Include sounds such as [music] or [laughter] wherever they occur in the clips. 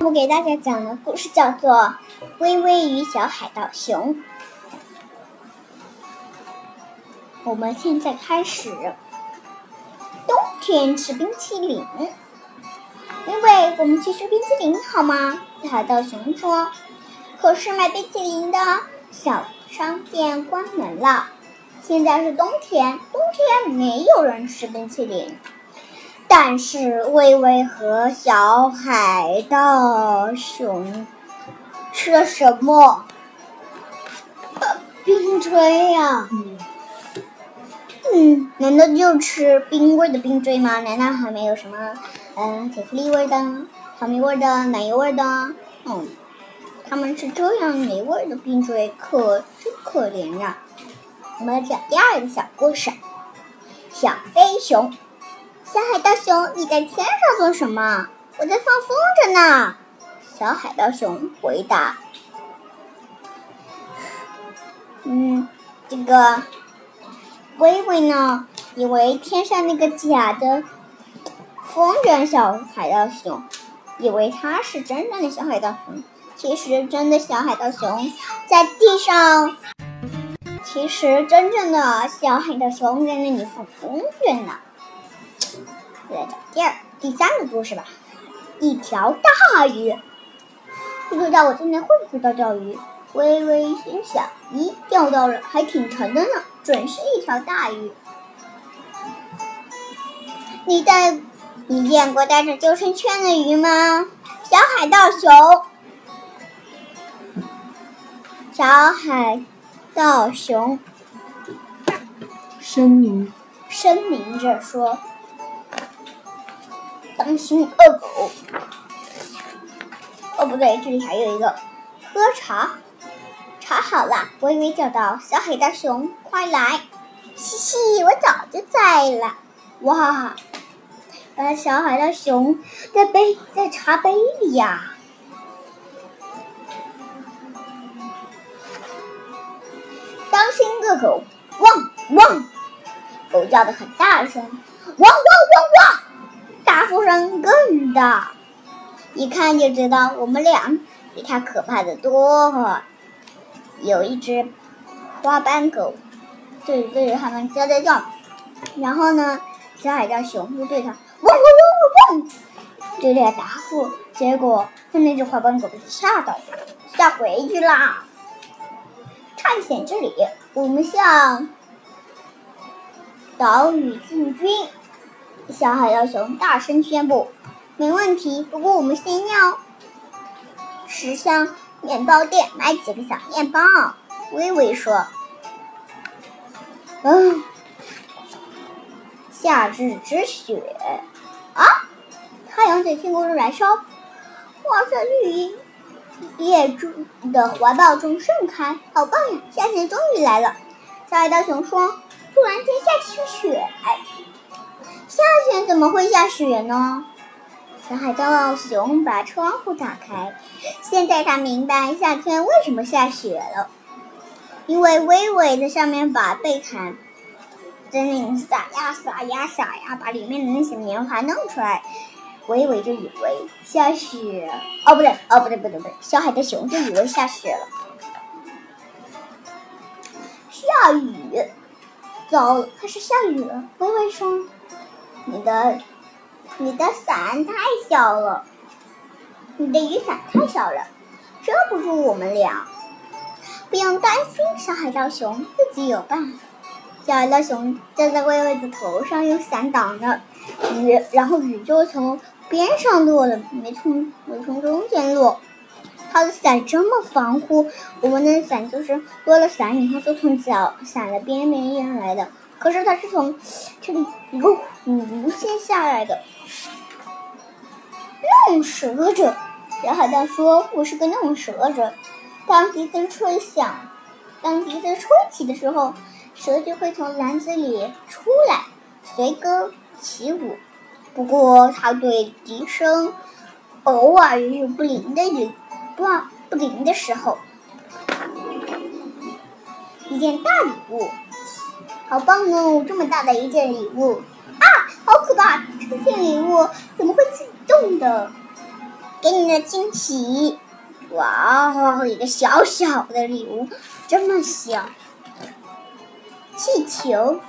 我给大家讲的故事叫做《微微与小海盗熊》。我们现在开始。冬天吃冰淇淋，微微，我们去吃冰淇淋好吗？小海盗熊说。可是卖冰淇淋的小商店关门了。现在是冬天，冬天没有人吃冰淇淋。但是微微和小海盗熊吃了什么？[laughs] 冰锥呀！嗯，难道就吃冰棍的冰锥吗？难道还没有什么嗯巧克力味的、草莓味的、奶油味的？嗯，他们是这样没味的冰锥，可真可怜呀！我们来讲第二个小故事：小飞熊。小海盗熊，你在天上做什么？我在放风筝呢。小海盗熊回答。嗯，这个微微呢，以为天上那个假的风筝小海盗熊，以为他是真正的小海盗熊。其实真的小海盗熊在地上。其实真正的小海盗熊在那里放风筝呢。来讲第二、第三个故事吧。一条大鱼，不知道我今天会不会钓钓鱼？微微心想，咦，钓到了，还挺沉的呢，准是一条大鱼。你带，你见过带着救生圈的鱼吗？小海盗熊，小海盗熊，声明，声明着说。当心恶狗！哦，不对，这里还有一个喝茶。茶好了，微微叫道：“小海大熊，快来！”嘻嘻，我早就在了。哇，把小海大熊在杯在茶杯里呀！当心恶狗！汪汪！狗叫的很大声，汪汪汪汪！大呼声更大，一看就知道我们俩比他可怕的多。有一只花斑狗，对对着他们叫叫叫，然后呢，小海盗熊就对他汪汪汪汪汪，对他答复。结果那只花斑狗被吓到，吓回去啦。探险之旅，我们向岛屿进军。小海盗熊大声宣布：“没问题，不过我们先要驶向面包店买几个小面包。”微微说：“嗯，夏日之雪啊，太阳在天空中燃烧，花在绿荫叶中的怀抱中盛开，好棒呀！夏天终于来了。”小海盗熊说：“突然间下起了雪。”夏天怎么会下雪呢？小海盗熊把窗户打开，现在他明白夏天为什么下雪了。因为微微在上面把被毯在那里撒呀撒呀撒呀，把里面的那些棉花弄出来，微微就以为下雪。哦，不对，哦，不对，不对，不对，小海的熊就以为下雪了。下雨，糟了，开始下雨了。微微说。你的，你的伞太小了，你的雨伞太小了，遮不住我们俩。不用担心，小海盗熊自己有办法。小海盗熊站在微微的头上，用伞挡着雨，然后雨就从边上落了，没从没从中间落。他的伞这么防护，我们的伞就是落了伞以后就从脚伞的边边沿来的。可是它是从这里一个弧线下来的，弄蛇者。小海盗说：“我是个弄蛇者。当笛子吹响，当笛子吹起的时候，蛇就会从篮子里出来，随歌起舞。不过，它对笛声偶尔也有不灵的灵不不灵的时候。一件大礼物。”好棒哦！这么大的一件礼物啊，好可怕！这件礼物怎么会自己动的？给你的惊喜。哇哦，一个小小的礼物，这么小。气球，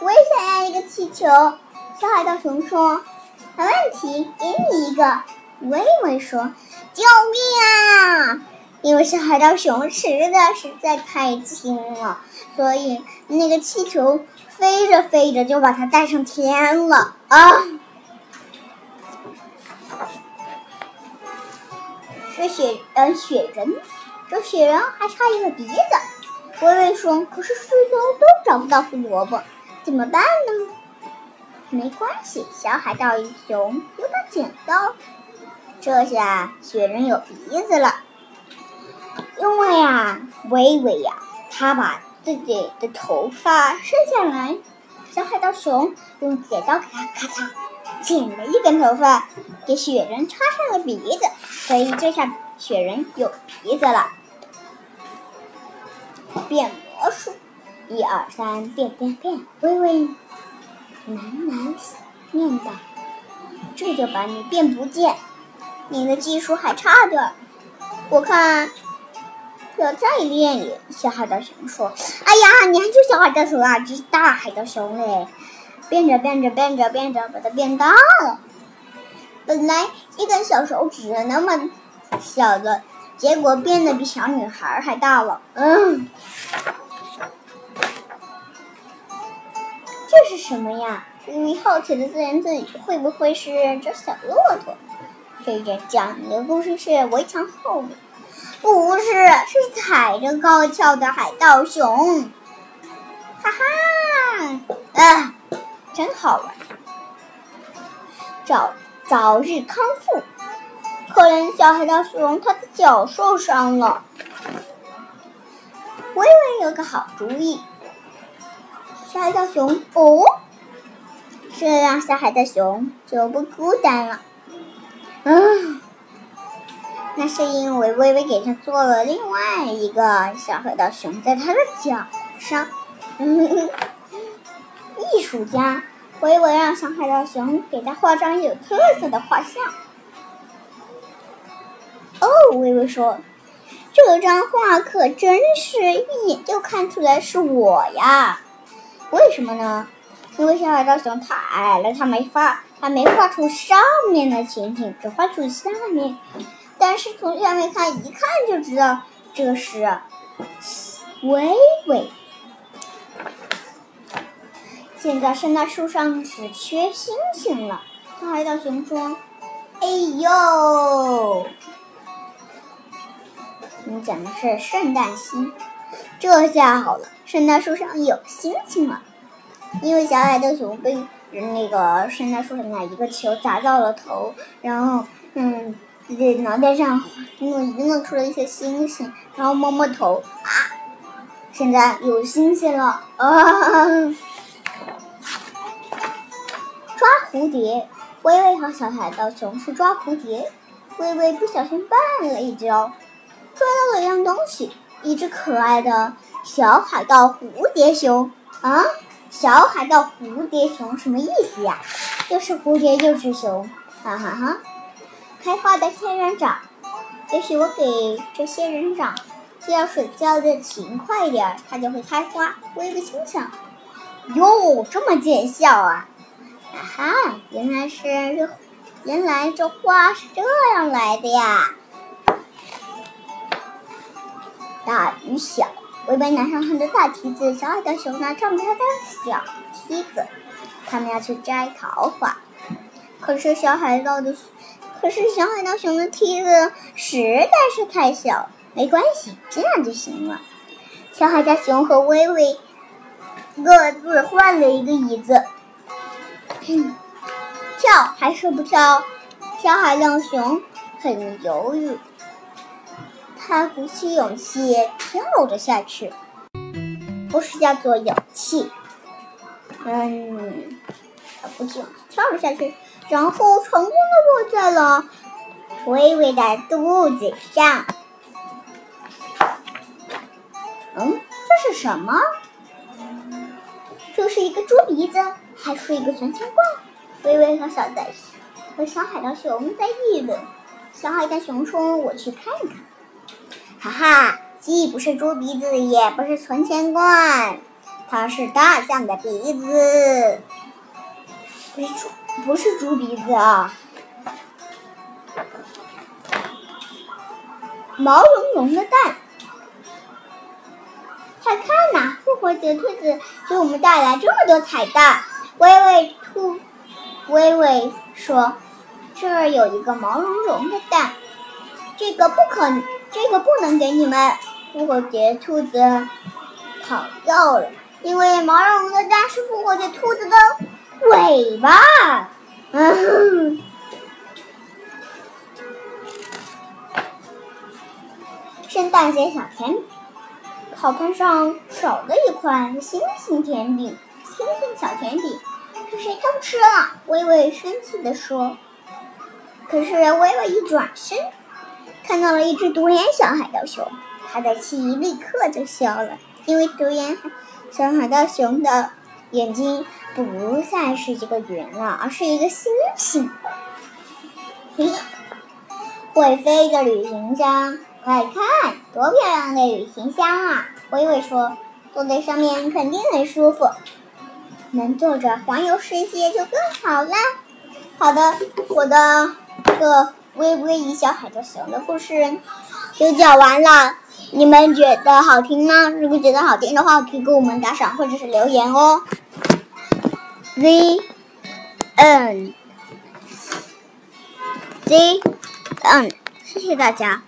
我也想要一个气球。小海盗熊说：“没问题，给你一个。”微微说：“救命啊！”因为小海盗熊实在实在太轻了，所以那个气球飞着飞着就把它带上天了啊！这雪呃雪人，这雪人还差一个鼻子。微微说：“可是四周都找不到胡萝卜，怎么办呢？”没关系，小海盗英雄有把剪刀。这下雪人有鼻子了。因为呀，微微呀，他把自己的头发伸下来，小海盗熊用剪刀给他咔嚓剪了一根头发，给雪人插上了鼻子，所以这下雪人有鼻子了。变魔术，一二三，变变变！微微喃喃念道：“这就把你变不见，你的技术还差点，我看。”要再练练，小海盗熊说：“哎呀，你还是小海盗熊啊，这是大海盗熊嘞！变着变着变着变着，把它变大了。本来一根小手指那么小的，结果变得比小女孩还大了。嗯，这是什么呀？你好奇的自言自语：会不会是只小骆驼？这个讲的故事是围墙后面。”不是，是踩着高跷的海盗熊，哈哈，啊，真好玩！早早日康复。可怜的小海盗熊，他的脚受伤了。微微有个好主意，小海盗熊哦，这样小海盗熊就不孤单了。嗯。那是因为微微给他做了另外一个小海盗熊，在他的脚上。[laughs] 艺术家微微让小海盗熊给他画张有特色的画像。哦，微微说：“这张画可真是一眼就看出来是我呀！为什么呢？因为小海盗熊太矮了，他没画，他没画出上面的情景，只画出下面。”但是从下面看，一看就知道这是微微。现在圣诞树上只缺星星了。小海盗熊说：“哎呦，你讲的是圣诞星？这下好了，圣诞树上有星星了。因为小海盗熊被那个圣诞树上的一个球砸到了头，然后嗯。”自己脑袋上弄弄出了一些星星，然后摸摸头啊，现在有星星了啊！抓蝴蝶，微微和小海盗熊去抓蝴蝶，微微不小心绊了一跤，抓到了一样东西，一只可爱的小海盗蝴蝶熊啊！小海盗蝴蝶熊什么意思呀？又是蝴蝶又是熊，哈哈哈！开花的仙人掌，也许我给这仙人掌浇水浇的勤快一点，它就会开花。微微心想：哟，这么见效啊！啊哈，原来是这，原来这花是这样来的呀！大与小，微微拿上他的大梯子，小海的熊拿上他的小梯子，他们要去摘桃花。可是小海盗的。可是小海盗熊的梯子实在是太小，没关系，这样就行了。小海盗熊和微微 [coughs] 各自换了一个椅子，[coughs] 跳还是不跳？小海盗熊很犹豫，他鼓起勇气跳了下去，不是叫做勇气，嗯，他鼓起勇气跳了下去。然后成功的落在了微微的肚子上。嗯，这是什么？这是一个猪鼻子，还是一个存钱罐？微微和小袋和小海盗熊在议论。小海盗熊说：“我去看看。”哈哈，既不是猪鼻子，也不是存钱罐，它是大象的鼻子，不是猪，不是猪鼻子啊。毛茸茸的蛋，快看呐！复活节兔子给我们带来这么多彩蛋。微微兔，微微说：“这儿有一个毛茸茸的蛋，这个不可，这个不能给你们。”复活节兔子跑掉了，因为毛茸茸的蛋是复活节兔子的尾巴。嗯。圣诞节小甜饼，烤盘上少了一块星星甜饼。星星小甜饼，是谁偷吃了？微微生气地说。可是微微一转身，看到了一只独眼小海盗熊，他的气立刻就消了，因为独眼小海盗熊的眼睛不再是一个圆了，而是一个星星。会飞的旅行箱。快看，多漂亮的旅行箱啊！微微说：“坐在上面肯定很舒服，能坐着环游世界就更好啦。”好的，我的个微微一小海盗熊的故事就讲完了。你们觉得好听吗？如果觉得好听的话，可以给我们打赏或者是留言哦。Z N Z N，谢谢大家。